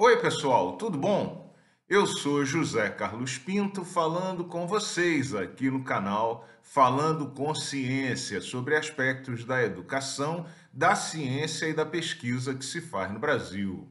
Oi, pessoal, tudo bom? Eu sou José Carlos Pinto falando com vocês aqui no canal Falando com Ciência sobre aspectos da educação, da ciência e da pesquisa que se faz no Brasil.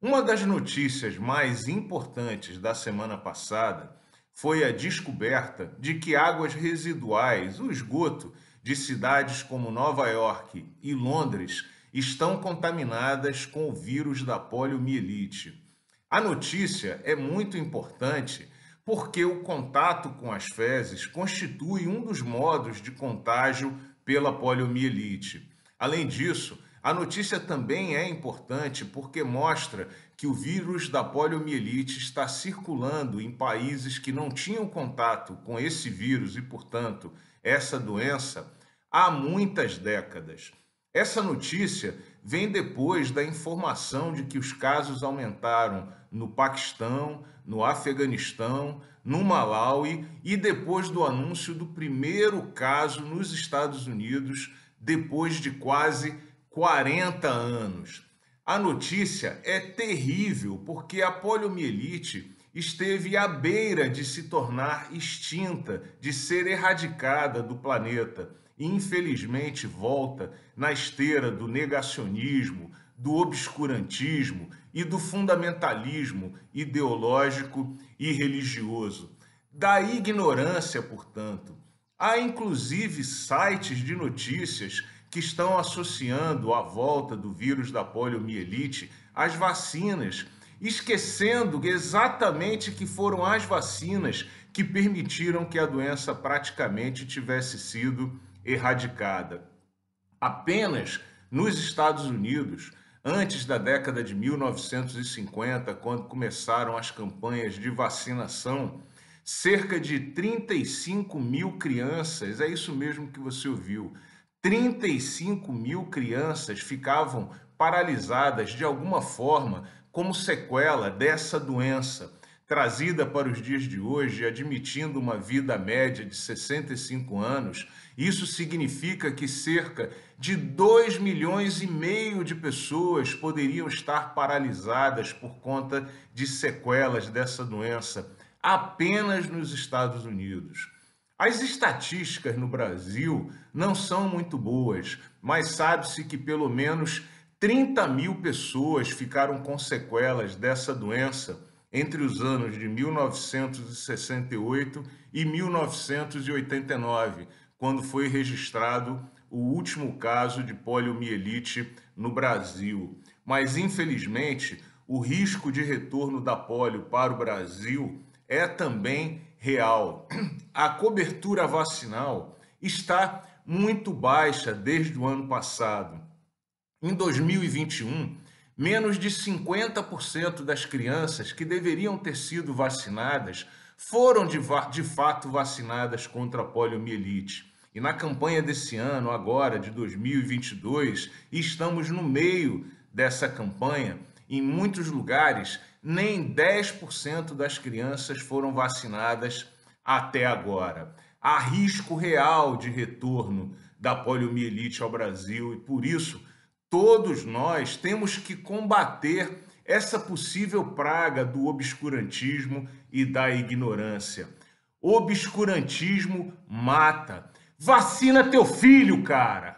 Uma das notícias mais importantes da semana passada foi a descoberta de que águas residuais, o esgoto, de cidades como Nova York e Londres estão contaminadas com o vírus da poliomielite. A notícia é muito importante porque o contato com as fezes constitui um dos modos de contágio pela poliomielite. Além disso, a notícia também é importante porque mostra que o vírus da poliomielite está circulando em países que não tinham contato com esse vírus e, portanto, essa doença há muitas décadas. Essa notícia vem depois da informação de que os casos aumentaram no Paquistão, no Afeganistão, no Malawi e depois do anúncio do primeiro caso nos Estados Unidos depois de quase 40 anos. A notícia é terrível porque a poliomielite esteve à beira de se tornar extinta, de ser erradicada do planeta infelizmente volta na esteira do negacionismo, do obscurantismo e do fundamentalismo ideológico e religioso. Da ignorância, portanto. Há inclusive sites de notícias que estão associando a volta do vírus da poliomielite às vacinas, esquecendo exatamente que foram as vacinas que permitiram que a doença praticamente tivesse sido erradicada. Apenas nos Estados Unidos, antes da década de 1950, quando começaram as campanhas de vacinação, cerca de 35 mil crianças, é isso mesmo que você ouviu, 35 mil crianças ficavam paralisadas de alguma forma como sequela dessa doença trazida para os dias de hoje, admitindo uma vida média de 65 anos, isso significa que cerca de 2 milhões e meio de pessoas poderiam estar paralisadas por conta de sequelas dessa doença apenas nos Estados Unidos. As estatísticas no Brasil não são muito boas, mas sabe-se que pelo menos 30 mil pessoas ficaram com sequelas dessa doença entre os anos de 1968 e 1989, quando foi registrado o último caso de poliomielite no Brasil. Mas, infelizmente, o risco de retorno da polio para o Brasil é também real. A cobertura vacinal está muito baixa desde o ano passado. Em 2021, menos de 50% das crianças que deveriam ter sido vacinadas foram de, de fato vacinadas contra a poliomielite. E na campanha desse ano, agora de 2022, estamos no meio dessa campanha, em muitos lugares, nem 10% das crianças foram vacinadas até agora. Há risco real de retorno da poliomielite ao Brasil e, por isso, todos nós temos que combater essa possível praga do obscurantismo e da ignorância. Obscurantismo mata. Vacina teu filho, cara!